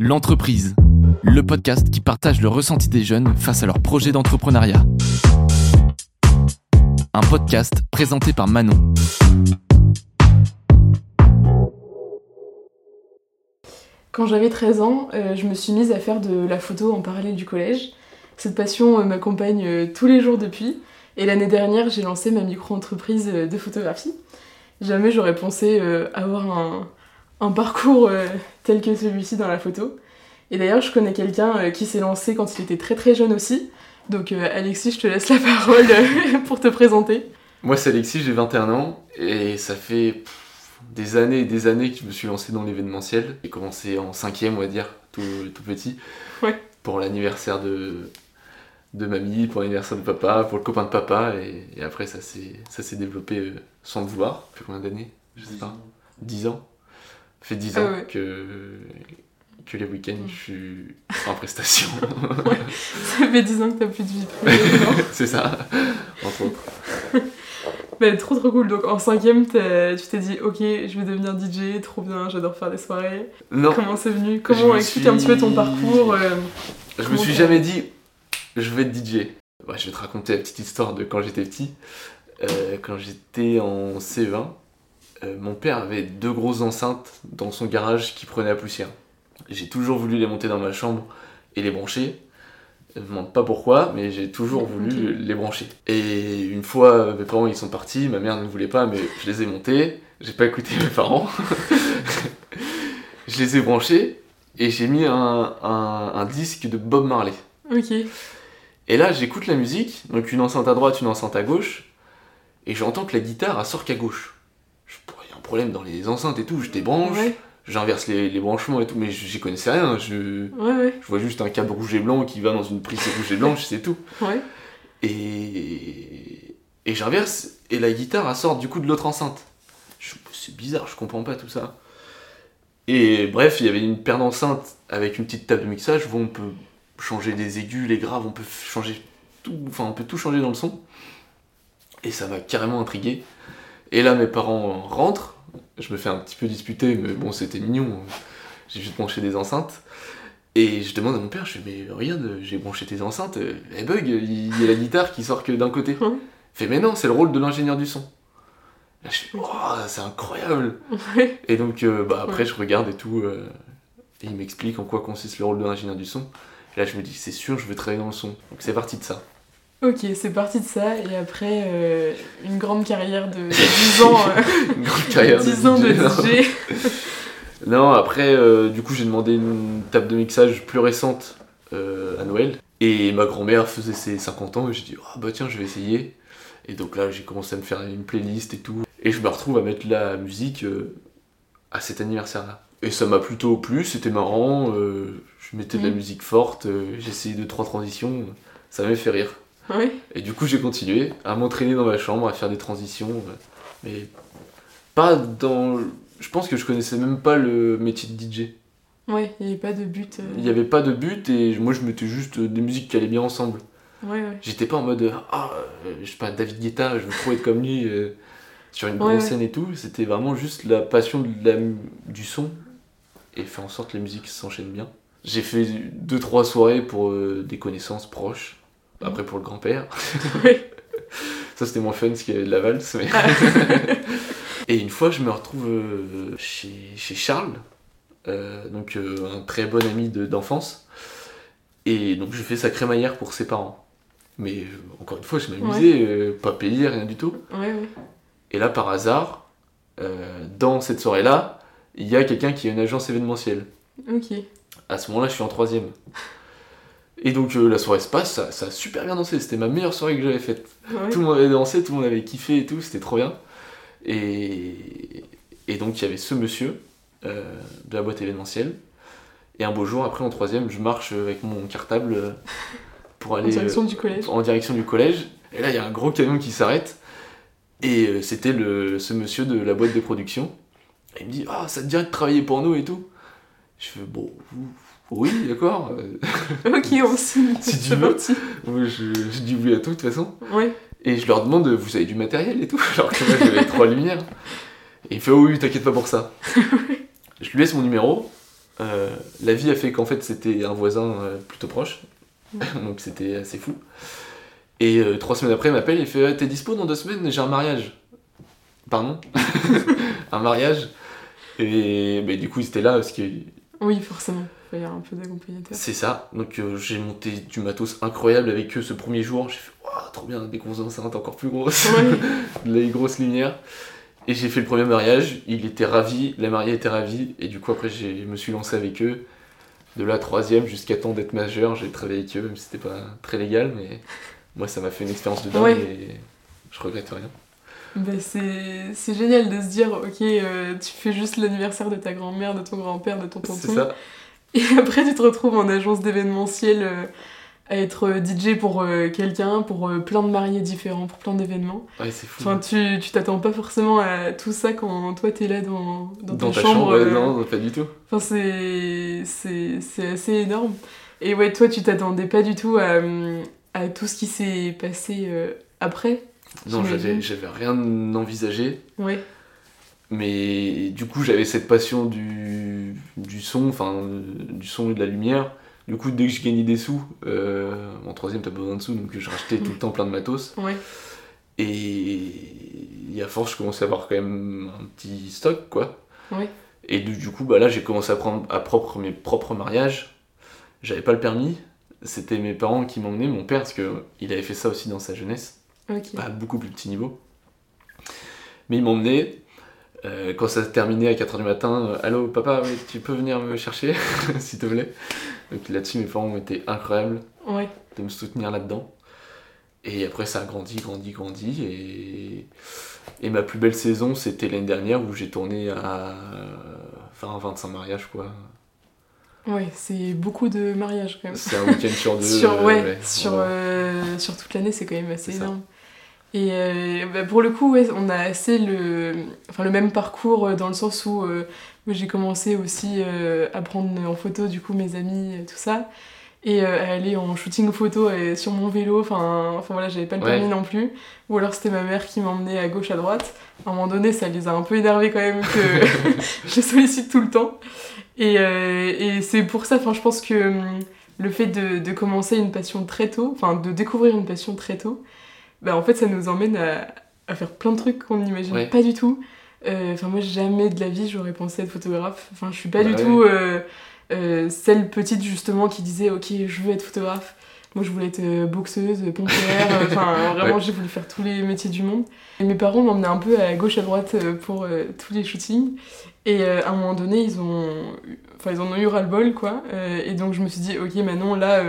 L'entreprise, le podcast qui partage le ressenti des jeunes face à leurs projets d'entrepreneuriat. Un podcast présenté par Manon. Quand j'avais 13 ans, euh, je me suis mise à faire de la photo en parallèle du collège. Cette passion euh, m'accompagne euh, tous les jours depuis. Et l'année dernière, j'ai lancé ma micro-entreprise de photographie. Jamais j'aurais pensé avoir un, un parcours euh, tel que celui-ci dans la photo. Et d'ailleurs, je connais quelqu'un euh, qui s'est lancé quand il était très très jeune aussi. Donc euh, Alexis, je te laisse la parole pour te présenter. Moi, c'est Alexis, j'ai 21 ans et ça fait pff, des années et des années que je me suis lancé dans l'événementiel. J'ai commencé en cinquième, on va dire, tout, tout petit, Ouais. pour l'anniversaire de, de mamie, pour l'anniversaire de papa, pour le copain de papa, et, et après ça s'est ça s'est développé sans le vouloir. Ça fait combien d'années? Je sais pas. 10 ans. Fait 10 Ah ans ouais. que, que les week-ends, je suis en prestation. Ça fait 10 ans que t'as plus de vie privée. c'est ça, entre autres. Mais trop trop cool. Donc en cinquième, tu t'es dit, ok, je vais devenir DJ, trop bien, j'adore faire des soirées. Non, Comment c'est venu? Comment me explique un petit peu ton parcours euh, Je me suis jamais dit, je vais être DJ. Ouais, je vais te raconter la petite histoire de quand j'étais petit. Euh, quand j'étais en CE1, euh, mon père avait deux grosses enceintes dans son garage qui prenaient la poussière. J'ai toujours voulu les monter dans ma chambre et les brancher. Je me demande pas pourquoi, mais j'ai toujours voulu les brancher. Et une fois, euh, mes parents ils sont partis, ma mère ne voulait pas, mais je les ai montés. J'ai pas écouté mes parents. je les ai branchés et j'ai mis un, un- un disque de Bob Marley. Ok. Et là, j'écoute la musique, donc une enceinte à droite, une enceinte à gauche, et j'entends que la guitare elle sort qu'à gauche. Problème dans les enceintes et tout, je débranche, Ouais, j'inverse les, les branchements et tout, mais j'y connaissais rien. Je, ouais, ouais. je vois juste un câble rouge et blanc qui va dans une prise rouge et blanche, c'est tout. Et, et j'inverse, et la guitare elle sort du coup de l'autre enceinte. C'est bizarre, je comprends pas tout ça. Et bref, il y avait une paire d'enceintes avec une petite table de mixage où on peut changer les aigus, les graves, on peut changer tout, enfin on peut tout changer dans le son. Et ça m'a carrément intrigué. Et là, mes parents rentrent, je me fais un petit peu disputer, mais bon, c'était mignon. J'ai juste branché des enceintes. Et je demande à mon père, je fais, mais regarde, j'ai branché tes enceintes, euh, elles bug, il y a la guitare qui sort que d'un côté. Hein Il fait, mais non, c'est le rôle de l'ingénieur du son. Là, je fais, oh, c'est incroyable. Ouais. Et donc, euh, bah, après, je regarde et tout, euh, et il m'explique en quoi consiste le rôle de l'ingénieur du son. Et là, je me dis, c'est sûr, je veux travailler dans le son. Donc, c'est parti de ça. Ok, c'est parti de ça. Et après, euh, une grande carrière de 10 ans, euh, Une grande carrière 10 ans de DJ, non. Après, euh, du coup, j'ai demandé une table de mixage plus récente euh, à Noël. Et ma grand-mère faisait ses 50 ans, et j'ai dit, ah bah tiens, je vais essayer. Et donc là, j'ai commencé à me faire une playlist et tout. Et je me retrouve à mettre la musique à cet anniversaire-là. Et ça m'a plutôt plu, c'était marrant. je mettais de la Mhm. musique forte, j'essayais deux, trois transitions. Ça m'avait fait rire. Ouais. Et du coup, j'ai continué à m'entraîner dans ma chambre, à faire des transitions. euh, mais pas dans. Je pense que je connaissais même pas le métier de DJ. Ouais, il n'y avait pas de but. euh, Il n'y avait pas de but et moi je mettais juste des musiques qui allaient bien ensemble. Ouais, ouais. J'étais pas en mode ah, euh, je sais pas, David Guetta, je veux trop être comme lui euh, sur une Ouais, grosse scène et tout. C'était vraiment juste la passion de la du son et faire en sorte que la musique s'enchaîne bien. J'ai fait deux trois soirées pour euh, des connaissances proches, après pour le grand-père. Ça c'était moins fun parce qu'il y avait de la valse. Mais... et une fois je me retrouve euh, chez, chez Charles, euh, donc euh, un très bon ami de- d'enfance. Et donc je fais sa crémaillère pour ses parents. Mais encore une fois, je m'amusais, pas payé, rien du tout. Ouais, ouais. Et là, par hasard, dans cette soirée-là, il y a quelqu'un qui a une agence événementielle. Ok. À ce moment-là, je suis en troisième. Et donc euh, la soirée se passe, ça, ça a super bien dansé, c'était ma meilleure soirée que j'avais faite. Ouais. Tout le monde avait dansé, tout le monde avait kiffé et tout, c'était trop bien. Et, et donc il y avait ce monsieur euh, de la boîte événementielle. Et un beau jour, après en troisième, je marche avec mon cartable euh, pour En aller direction du collège. en direction du collège. Et là, il y a un gros camion qui s'arrête. Et c'était le, ce monsieur de la boîte de production. Et il me dit Ah, ça te dirait de travailler pour nous et tout Je fais Bon, oui, d'accord. Ok, on signe. Si tu veux. moi, je, je dis oui à tout, de toute façon. Ouais. Et je leur demande Vous avez du matériel et tout Alors que moi, j'avais trois lumières. Et il fait Oh oui, t'inquiète pas pour ça. je lui laisse mon numéro. Euh, la vie a fait qu'en fait c'était un voisin euh, plutôt proche, donc c'était assez fou. Et euh, trois semaines après, il m'appelle, il fait Ah, T'es dispo dans deux semaines? J'ai un mariage. Pardon? Un mariage Et mais du coup, c'était là parce que Oui, forcément. Il fallait un peu d'accompagnateur. c'est ça. Donc euh, j'ai monté du matos incroyable avec eux ce premier jour. J'ai fait Waouh, trop bien, des grosses enceintes encore plus grosses, les grosses lumières. Et j'ai fait le premier mariage, il était ravi, la mariée était ravie, et du coup après je me suis lancé avec eux. De la troisième jusqu'à temps d'être majeur, j'ai travaillé avec eux, même si c'était pas très légal, mais moi ça m'a fait une expérience de dingue Ouais. et je regrette rien. Bah, c'est génial de se dire, ok, euh, tu fais juste l'anniversaire de ta grand-mère, de ton grand-père, de ton C'est tonton. Et après, tu te retrouves en agence d'événementiel euh, à être euh, DJ pour euh, quelqu'un, pour euh, plein de mariés différents, pour plein d'événements. Ouais, c'est fou. Enfin, tu tu t'attends pas forcément à tout ça quand toi t'es là dans, dans, Dans ta, ta chambre, non, pas du tout. Enfin, c'est c'est- c'est assez énorme. Et ouais, toi, tu t'attendais pas du tout à, à tout ce qui s'est passé après. Non, j'avais j'avais rien envisagé. Ouais, Mais du coup, j'avais cette passion du, du son, enfin, du son et de la lumière. Du coup, dès que je gagnais des sous, euh, en troisième, t'as besoin de sous, donc je rachetais tout le temps plein de matos. ouais, Et à force, je commençais à avoir quand même un petit stock, quoi. ouais. Et du, du coup, bah là, j'ai commencé à prendre à propre mes propres mariages. J'avais pas le permis. C'était mes parents qui m'emmenaient, mon père, parce qu'il avait fait ça aussi dans sa jeunesse à beaucoup plus petit niveau. Mais il m'emmenait, euh, quand ça se terminait à 4h du matin, euh, Allô papa, oui, tu peux venir me chercher, s'il te plaît? Donc là-dessus, mes parents ont été incroyables Ouais. de me soutenir là-dedans. Et après, ça a grandi, grandi, grandi. Et, et ma plus belle saison, c'était l'année dernière où j'ai tourné à enfin, 25 mariages, quoi. Ouais, c'est beaucoup de mariages quand même. C'est un week-end sur deux. sur, euh, ouais, sur, ouais. euh, sur toute l'année, c'est quand même assez ça. Et euh, bah, pour le coup, ouais, on a assez le, enfin, le même parcours euh, dans le sens où euh, j'ai commencé aussi euh, à prendre en photo du coup mes amis, euh, tout ça, et à aller en shooting photo euh, sur mon vélo. Enfin, enfin voilà, j'avais pas le Ouais. permis non plus. Ou alors c'était ma mère qui m'emmenait à gauche, à droite. À un moment donné, ça les a un peu énervés quand même que je sollicite tout le temps. Et, et c'est pour ça, enfin, je pense que hum, le fait de, de commencer une passion très tôt, enfin de découvrir une passion très tôt, bah en fait ça nous emmène à, à faire plein de trucs qu'on n'imagine Ouais. pas du tout. Euh, Enfin moi jamais de la vie j'aurais pensé être photographe. Enfin je suis pas Bah du ouais. tout euh, euh, celle petite justement qui disait ok je veux être photographe. Moi je voulais être boxeuse, pompière, enfin vraiment Ouais. j'ai voulu faire tous les métiers du monde. Et mes parents m'emmenaient un peu à gauche à droite pour tous les shootings. Et à un moment donné, ils ont, enfin, ils en ont eu ras-le-bol, quoi. Euh, et donc, je me suis dit, ok, Manon, là,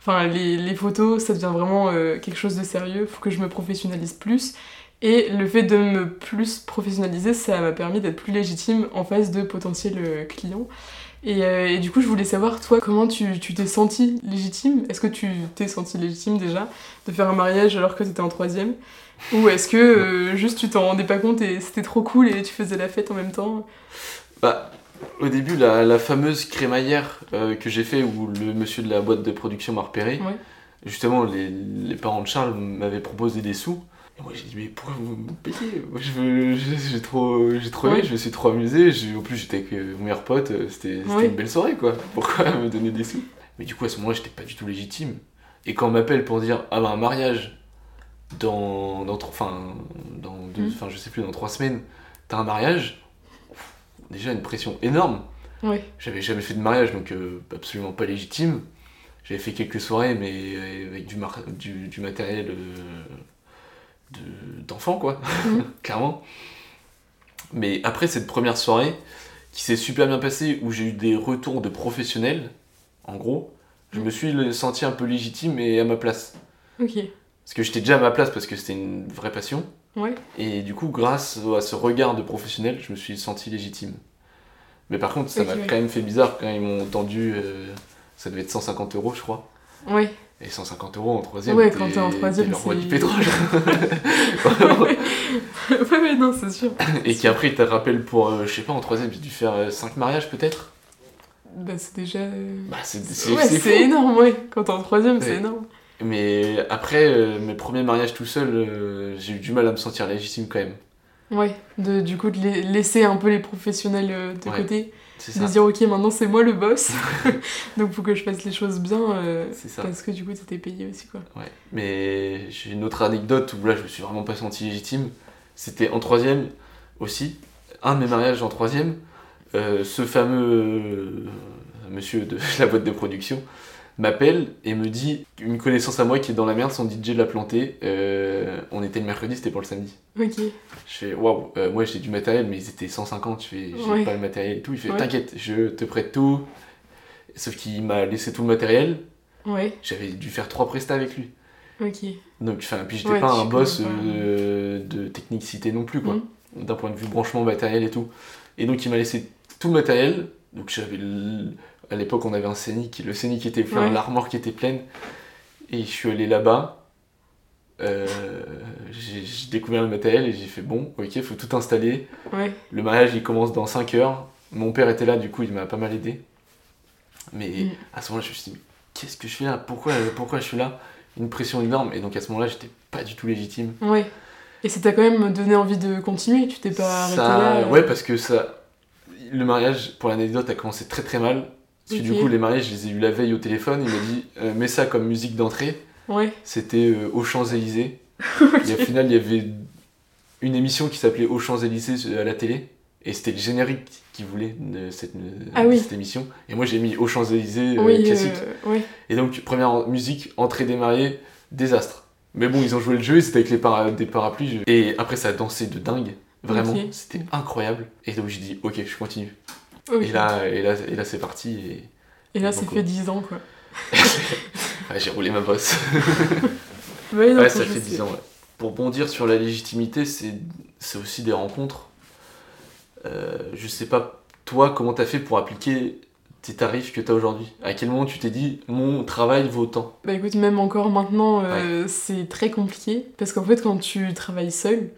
enfin, les, photos, ça devient vraiment euh, quelque chose de sérieux. Faut que je me professionnalise plus. Et le fait de me plus professionnaliser, ça m'a permis d'être plus légitime en face de potentiels euh, clients. Et, euh, et du coup, je voulais savoir, toi, comment tu t'es sentie légitime? Est-ce que tu t'es sentie légitime déjà de faire un mariage alors que t'étais en troisième? Ou est-ce que juste tu t'en rendais pas compte et c'était trop cool et tu faisais la fête en même temps? Bah, au début, la, la fameuse crémaillère euh, que j'ai fait où le monsieur de la boîte de production m'a repéré, Ouais. justement, les, les parents de Charles m'avaient proposé des sous. Et moi, j'ai dit, mais pourquoi vous me payez? Moi, je j'ai trop, j'ai trop aimé, Ouais. je me suis trop amusé. J'ai- En plus, j'étais avec euh, mon meilleur pote, euh, c'était c'était Ouais. une belle soirée, quoi. Pourquoi me donner des sous? Mais du coup, à ce moment-là, j'étais pas du tout légitime. Et quand on m'appelle pour dire, ah bah, un mariage dans, enfin, dans deux, Mm. je sais plus, dans trois semaines, t'as un mariage, déjà une pression énorme. J'avais jamais fait de mariage, donc euh, absolument pas légitime. J'avais fait quelques soirées, mais euh, avec du, mar- du, du matériel euh, de- d'enfant, quoi, Mhm. clairement. Mais après cette première soirée, qui s'est super bien passée, où j'ai eu des retours de professionnels, en gros, je Mhm. me suis senti un peu légitime et à ma place. Ok. Parce que j'étais déjà à ma place parce que c'était une vraie passion. Ouais. Et du coup, grâce à ce regard de professionnel, je me suis senti légitime. Mais par contre, ça m'a ouais. quand même fait bizarre quand ils m'ont tendu. euh, ça devait être 150 euros, je crois. Ouais. Et 150 euros en troisième. Ouais, quand t'es en troisième, c'est- du pétrole. ouais, ouais, non, c'est sûr. Et qui après, il te pour, euh, je sais pas, en troisième, j'ai dû faire 5 mariages peut-être? Bah, c'est déjà. euh, Bah, c'est Ouais, énorme, ouais. Quand t'es en troisième, c'est Ouais. énorme. Mais après, euh, mes premiers mariages tout seul, euh, j'ai eu du mal à me sentir légitime quand même. Ouais, de, du coup, de la- laisser un peu les professionnels euh, de Ouais, côté. C'est De dire, ok, maintenant c'est moi le boss. Donc, faut que je fasse les choses bien. euh, C'est ça. parce que du coup, t'étais payé aussi, quoi. Ouais. Mais j'ai une autre anecdote où là je me suis vraiment pas senti légitime. C'était en troisième aussi. Un de mes mariages en troisième. ce fameux monsieur de la boîte de production m'appelle et me dit une connaissance à moi qui est dans la merde, son DJ l'a planté. euh, on était le mercredi, c'était pour le samedi. Ok. Je fais waouh, euh, moi j'ai du matériel, mais ils étaient 150. Je fais j'ai Ouais. pas le matériel et tout. Il fait Ouais. t'inquiète, je te prête tout. Sauf qu'il m'a laissé tout le matériel. Ouais, J'avais dû faire trois prestats avec lui. ok. Donc, enfin, puis j'étais Ouais, pas un boss euh, de technicité non plus, quoi. Mhm. D'un point de vue branchement matériel et tout. Et donc, il m'a laissé tout le matériel. Donc, j'avais. À l'époque, on avait un Scénic. Le Scénic était plein, Ouais. l'armoire qui était pleine. Et je suis allé là-bas. euh, j'ai découvert le matériel et j'ai fait bon, ok, faut tout installer. Ouais, Le mariage il commence dans 5 heures. Mon père était là, du coup il m'a pas mal aidé. Mais Mm. à ce moment-là, je me suis dit, mais qu'est-ce que je fais là? Pourquoi, pourquoi je suis là? Une pression énorme. Et donc à ce moment-là, j'étais pas du tout légitime. ouais. Et ça t'a quand même donné envie de continuer, tu t'es pas arrêté là. euh, Ouais, parce que ça. Le mariage, pour l'anecdote, a commencé très très mal. Parce que du coup, les mariages, je les ai eu la veille au téléphone. Il m'a dit, euh, mets ça comme musique d'entrée. Ouais, C'était euh, aux Champs-Élysées. Et au final, il y avait une émission qui s'appelait Aux Champs-Élysées à la télé. Et c'était le générique qui voulait de cette, de Ah oui. cette émission. Et moi, j'ai mis Aux Champs-Élysées euh, oui, classique. euh. Et donc, première musique, entrée des mariés, désastre. Mais bon, ils ont joué le jeu, c'était avec les para- des parapluies. Et après, ça a dansé de dingue. Vraiment, c'était incroyable. Et donc, j'ai dit, ok, je continue. Et là, et là, et là c'est parti. Et Et là, ça donc, fait 10 ans, quoi. ouais, j'ai roulé ma bosse. Ouais, non, Ouais, ça fait c'est- 10 ans, ouais. Pour bondir sur la légitimité, c'est c'est aussi des rencontres. Euh, je sais pas, toi, comment t'as fait pour appliquer tes tarifs que t'as aujourd'hui? À quel moment tu t'es dit, mon travail vaut tant? Bah écoute, même encore maintenant, euh, c'est très compliqué. Parce qu'en fait, quand tu travailles seul,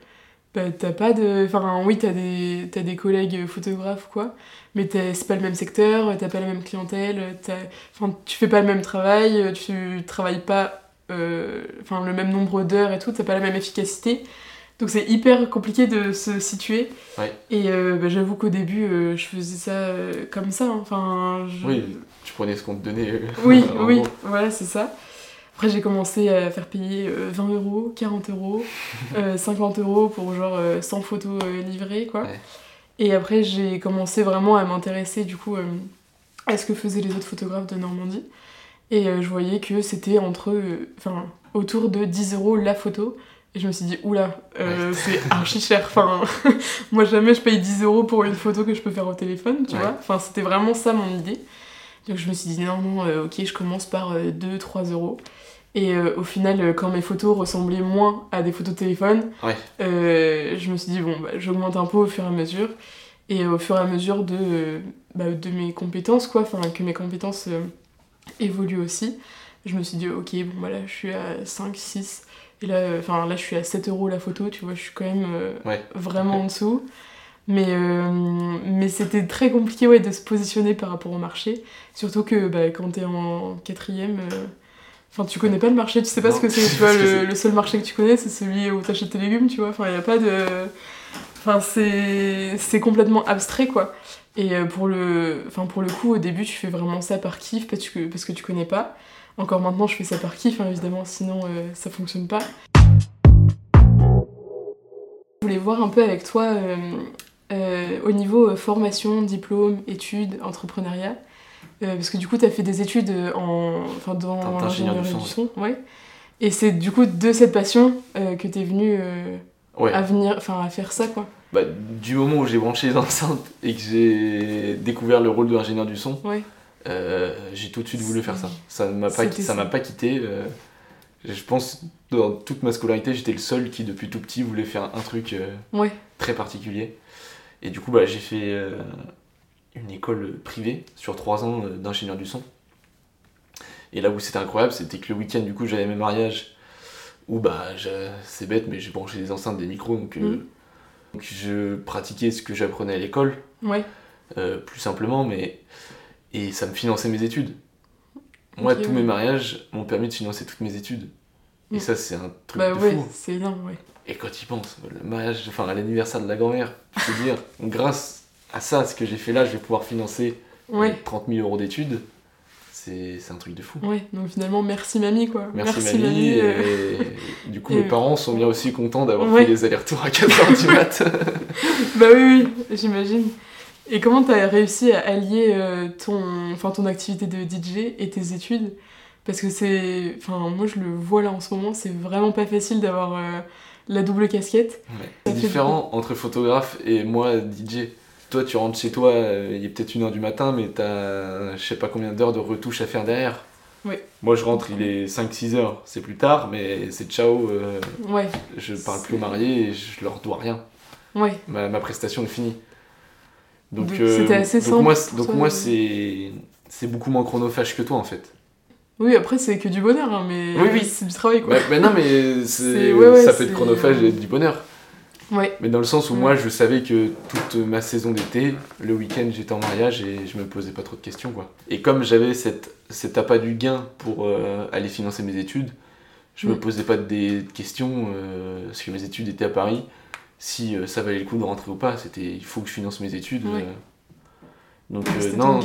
bah t'as pas de. Enfin, oui, t'as des, t'as des collègues photographes, quoi. Mais t'as- c'est pas le même secteur, t'as pas la même clientèle, t'as- enfin, tu fais pas le même travail, tu travailles pas euh, enfin, le même nombre d'heures et tout, t'as pas la même efficacité. Donc c'est hyper compliqué de se situer. Ouais. Et euh, bah, j'avoue qu'au début, euh, je faisais ça euh, comme ça. hein. Enfin, je- Oui, tu prenais ce qu'on te donnait. oui, oui, gros. voilà, c'est ça. Après, j'ai commencé à faire payer euh, 20 euros, 40 euros, euh, 50 euros pour genre euh, 100 photos euh, livrées, quoi. Ouais. Et après, j'ai commencé vraiment à m'intéresser, du coup, euh, à ce que faisaient les autres photographes de Normandie. Et euh, je voyais que c'était entre, euh, enfin, autour de 10 euros la photo. Et je me suis dit, oula, euh, Ouais. c'est archi cher. Enfin, moi, jamais je paye 10 euros pour une photo que je peux faire au téléphone, tu Ouais. vois. Enfin, c'était vraiment ça mon idée. Donc je me suis dit, non, non, euh, ok, je commence par 2-3 euros. Et euh, au final, euh, quand mes photos ressemblaient moins à des photos de téléphone, Ouais. euh, je me suis dit, bon, bah, j'augmente un peu au fur et à mesure. Et au fur et à mesure de, bah, de mes compétences, quoi, enfin, que mes compétences euh, évoluent aussi, je me suis dit, ok, bon, bah là, je suis à 5, 6. Et là, enfin, là, je suis à 7 euros la photo, tu vois, je suis quand même Ouais. vraiment en dessous. Mais, mais c'était très compliqué ouais, de se positionner par rapport au marché. Surtout que bah, quand t'es en quatrième, enfin tu connais pas le marché, tu sais pas Non, ce que c'est. Tu vois, le, seul marché que tu connais, c'est celui où t'achètes tes légumes, tu vois. Enfin, il a pas de. Enfin, c'est complètement abstrait, quoi. Et euh, pour le, enfin, pour le coup, au début, tu fais vraiment ça par kiff parce que, parce que tu connais pas. Encore maintenant, je fais ça par kiff, hein, évidemment, sinon euh, ça fonctionne pas. Je voulais voir un peu avec toi euh, euh, au niveau formation, diplôme, études, entrepreneuriat. Euh, parce que du coup, tu as fait des études euh, en, enfin, dans l'ingénierie du son, ouais. Et c'est du coup de cette passion euh, que tu es venu Ouais. à, venir, enfin, à faire ça, quoi. Bah, du moment où j'ai branché les enceintes et que j'ai découvert le rôle de l'ingénieur du son, Ouais. j'ai tout de suite voulu faire ça. Ça m'a pas, ça ça. pas quitté. je pense dans toute ma scolarité, j'étais le seul qui depuis tout petit voulait faire un truc Ouais. très particulier. Et du coup, bah, j'ai fait une école privée sur trois ans euh, d'ingénieur du son. Et là où c'était incroyable, c'était que le week-end, du coup, j'avais mes mariages où, bah, c'est bête, mais j'ai branché les enceintes des micros, donc, euh, Mm. donc je pratiquais ce que j'apprenais à l'école, Ouais. euh, plus simplement, mais. Et ça me finançait mes études. Moi, tous ouais. mes mariages m'ont permis de financer toutes mes études. Et Mm. ça, c'est un truc Bah de ouais, fou. c'est énorme, ouais. Et quand il pense, le mariage, enfin à l'anniversaire de la grand-mère, je dire, grâce à ça, ce que j'ai fait là, je vais pouvoir financer Ouais. 30 000 euros d'études. C'est un truc de fou. Ouais, donc finalement, merci mamie, quoi. Merci, mamie. euh. Et du coup, et- mes parents sont bien aussi contents d'avoir Ouais. fait les allers-retours à 4h du mat. Bah oui, oui, j'imagine. Et comment t'as réussi à allier euh, ton, enfin, ton activité de DJ et tes études? Parce que c'est. Enfin, moi je le vois là en ce moment, c'est vraiment pas facile d'avoir euh, la double casquette. Ouais. C'est différent entre photographe et moi, DJ. Toi, tu rentres chez toi, euh, il est peut-être 1h du matin, mais t'as je sais pas combien d'heures de retouches à faire derrière. Oui. Moi, je rentre, il est 5-6 heures. C'est plus tard, mais c'est ciao. euh, Ouais, je parle plus aux mariés et je leur dois rien. ouais. Ma, ma prestation est finie. Donc, Donc, euh, c'était assez donc simple moi, donc toi moi c'est beaucoup moins chronophage que toi en fait. Oui, après c'est que du bonheur, hein, mais Oui, oui. c'est du travail quoi. Ouais, mais non, mais ouais, ouais, ça peut être chronophage et du bonheur. Ouais, Mais dans le sens où Mm. moi je savais que toute ma saison d'été, le week-end j'étais en mariage et je me posais pas trop de questions quoi. Et comme j'avais cette, cet appât du gain pour euh, aller financer mes études, je me Mm. posais pas des questions euh, parce que mes études étaient à Paris. Si euh, ça valait le coup de rentrer ou pas, c'était il faut que je finance mes études. Ouais. Donc c'était non,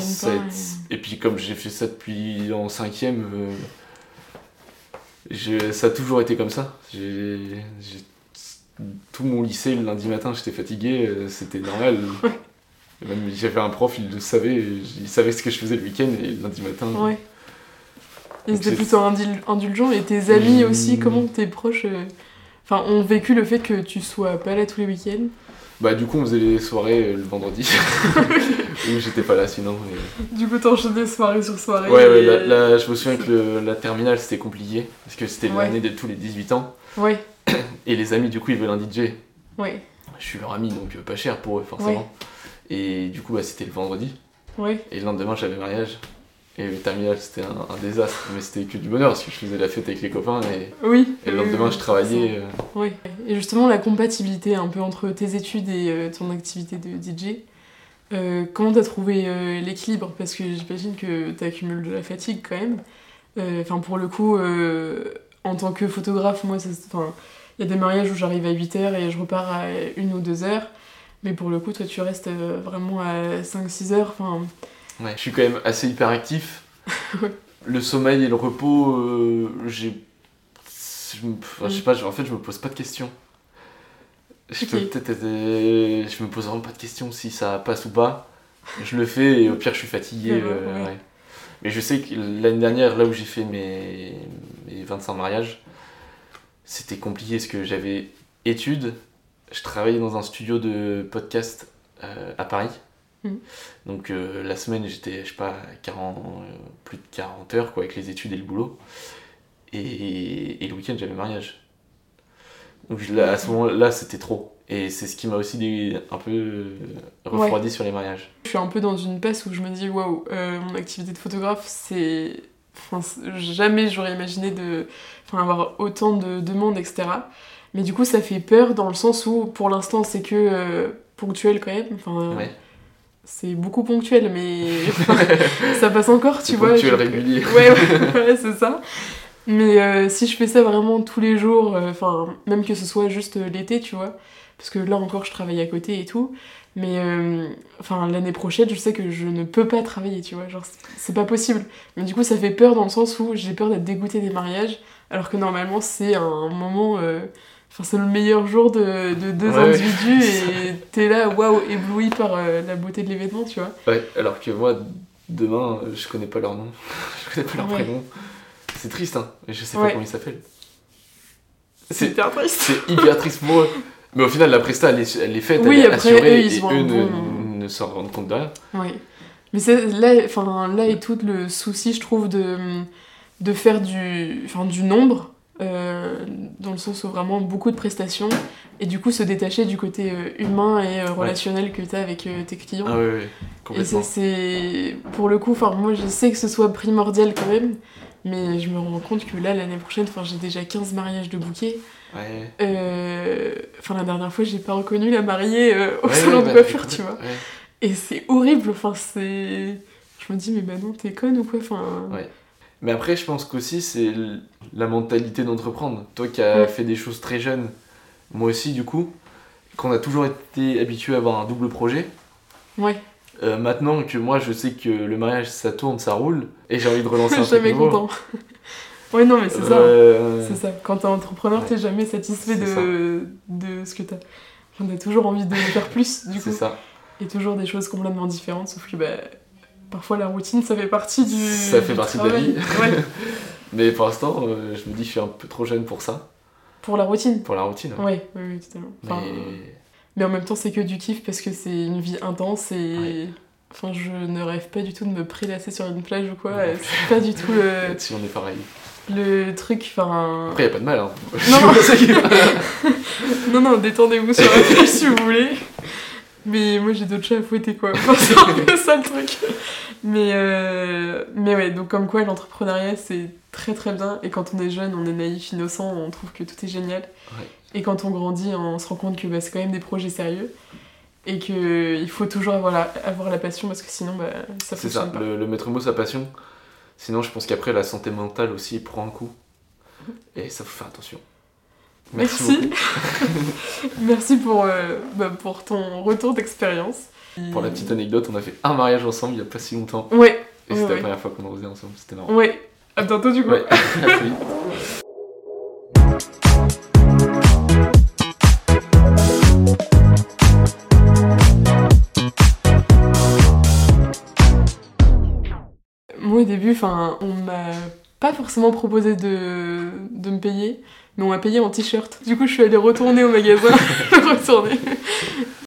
et puis comme j'ai fait ça depuis en cinquième, je- ça a toujours été comme ça. J'ai- tout mon lycée le lundi matin, j'étais fatigué, euh, c'était normal. Et Même j'avais un prof, il le savait, il savait ce que je faisais le week-end et le lundi matin. ouais. Étaient c'est- plutôt indul- indulgents et tes amis Mm. aussi, comment tes proches euh, enfin, ont vécu le fait que tu sois pas là tous les week-ends? Bah du coup on faisait les soirées euh, le vendredi, où j'étais pas là sinon. et- Du coup, t'enchaînais soirée sur soirée. Ouais, ouais, et- là, là, je me souviens que le- la terminale c'était compliqué, parce que c'était Ouais. l'année de tous les 18 ans, Ouais, et les amis du coup ils veulent un DJ. ouais, Je suis leur ami donc euh, pas cher pour eux forcément. Et du coup bah, c'était le vendredi. ouais. Et le lendemain, j'avais mariage. Et le terminal, c'était un, un désastre. Mais c'était que du bonheur parce que je faisais la fête avec les copains. Et, Oui. et le oui, lendemain, oui, je travaillais. euh, Ouais. Et justement, la compatibilité un peu entre tes études et euh, ton activité de DJ, euh, comment t'as trouvé euh, l'équilibre? Parce que j'imagine que t'accumules de la fatigue quand même. Euh, Enfin, pour le coup, euh, en tant que photographe, moi, ça il y a des mariages où j'arrive à 8h et je repars à 1 ou 2 heures. Mais pour le coup, toi, tu restes euh, vraiment à 5-6 heures. Enfin, ouais. Je suis quand même assez hyperactif. Le sommeil et le repos, euh, j'ai. Je, me- enfin, je sais Mm. pas, en fait, je me pose pas de questions. Je peux Ok. peut-être être- euh, Je me pose vraiment pas de questions si ça passe ou pas. Je le fais et au pire, je suis fatigué. Ouais, euh, ouais. ouais. Mais je sais que l'année dernière, là où j'ai fait mes, mes 25 mariages, c'était compliqué parce que j'avais études. Je travaillais dans un studio de podcast euh, à Paris. Mhm. Donc euh, la semaine, j'étais, je sais pas, 40, euh, plus de 40 heures quoi, avec les études et le boulot. Et, et le week-end, j'avais mariage. Donc je- là, à ce moment-là, c'était trop. Et c'est ce qui m'a aussi un peu refroidi sur les mariages. Je suis un peu dans une passe où je me dis waouh, mon activité de photographe, c'est. Enfin, jamais j'aurais imaginé de... enfin, avoir autant de demandes, etc. Mais du coup, ça fait peur dans le sens où, pour l'instant, c'est que euh, ponctuel quand même. Enfin, Ouais. c'est beaucoup ponctuel, mais ça passe encore, tu vois. ponctuel je- régulier. Ouais, ouais, ouais, c'est ça. Mais euh, si je fais ça vraiment tous les jours, euh, même que ce soit juste l'été, tu vois, parce que là encore je travaille à côté et tout, mais euh, enfin l'année prochaine, je sais que je ne peux pas travailler, tu vois, genre c'est- pas possible. Mais du coup, ça fait peur dans le sens où j'ai peur d'être dégoûtée des mariages, alors que normalement c'est un moment. euh, Enfin, c'est le meilleur jour de, de deux Ouais, individus et t'es là, waouh, ébloui par euh, la beauté de l'événement, tu vois. Ouais, alors que moi, demain, je connais pas leur nom, je connais pas leur Ouais. prénom. C'est triste, hein, je sais pas comment ils s'appellent. C'est C'est hyper triste. c'est hyper triste pour eux. Mais au final, la presta, elle est, elle est faite, Oui, elle est après, assurée, eux, ils et eux un ne, s'en rendent compte de rien. Oui. Mais c'est là, enfin, là est tout le souci, je trouve, de, de faire du, enfin, du nombre, euh, dans le sens où vraiment beaucoup de prestations, et du coup se détacher du côté euh, humain et euh, relationnel que tu as avec tes clients. Ah ouais, ouais, et ça, c'est. Pour le coup, enfin, moi je sais que ce soit primordial quand même, mais je me rends compte que là, l'année prochaine, enfin, j'ai déjà 15 mariages de bouquets. Ouais. Euh, Enfin, la dernière fois, j'ai pas reconnu la mariée euh, au Ouais, salon ouais, de bah, coiffure, tu vois. Et c'est horrible, enfin c'est... Je me dis mais bah non, t'es conne ou quoi enfin... Mais après, je pense qu'aussi, c'est la mentalité d'entreprendre. Toi qui as fait des choses très jeunes, moi aussi du coup, qu'on a toujours été habitué à avoir un double projet. Ouais, Euh, maintenant que moi je sais que le mariage ça tourne, ça roule, et j'ai envie de relancer un truc jamais nouveau. content. Ouais, non, mais c'est ça. Euh, C'est ça. Quand t'es entrepreneur, Ouais. t'es jamais satisfait C'est de, de ce que t'as. On a toujours envie de faire plus, du C'est coup. ça. Et toujours des choses complètement différentes, sauf que bah, parfois la routine, ça fait partie du. Ça fait du partie de la vie. Ouais, Mais pour l'instant, euh, je me dis que je suis un peu trop jeune pour ça, pour la routine. pour la routine. Ouais, oui, oui, totalement. Enfin, Mais Mais en même temps, c'est que du kiff parce que c'est une vie intense et. Ouais. Enfin, je ne rêve pas du tout de me prélasser sur une plage ou quoi. C'est pas du tout le, là-dessus on est pareil. Le truc. Enfin. Après, y a pas de mal. Hein. Non, non. C'est ça détendez-vous sur la plage si vous voulez. Mais moi j'ai d'autres chats à fouetter quoi. Enfin, c'est un peu ça le truc. Mais, euh, mais ouais, donc comme quoi l'entrepreneuriat c'est très très bien. Et quand on est jeune, on est naïf, innocent, on trouve que tout est génial. Ouais. Et quand on grandit, on se rend compte que bah, c'est quand même des projets sérieux. Et qu'il faut toujours avoir la, avoir la passion parce que sinon bah, ça C'est ça, fonctionne pas. le, le maître mot, sa passion. Sinon, je pense qu'après, la santé mentale aussi prend un coup. Et ça faut faire attention. Merci, Merci. Merci pour, euh, bah, pour ton retour d'expérience. Pour la petite anecdote, on a fait un mariage ensemble il y a pas si longtemps. Ouais, Et c'était ouais. la première fois qu'on en faisait ensemble, c'était marrant. ouais. À bientôt du coup. Ouais, enfin, on m'a pas forcément proposé de, de me payer, mais on m'a payé en t-shirt. Du coup, je suis allée retourner au magasin, retourner.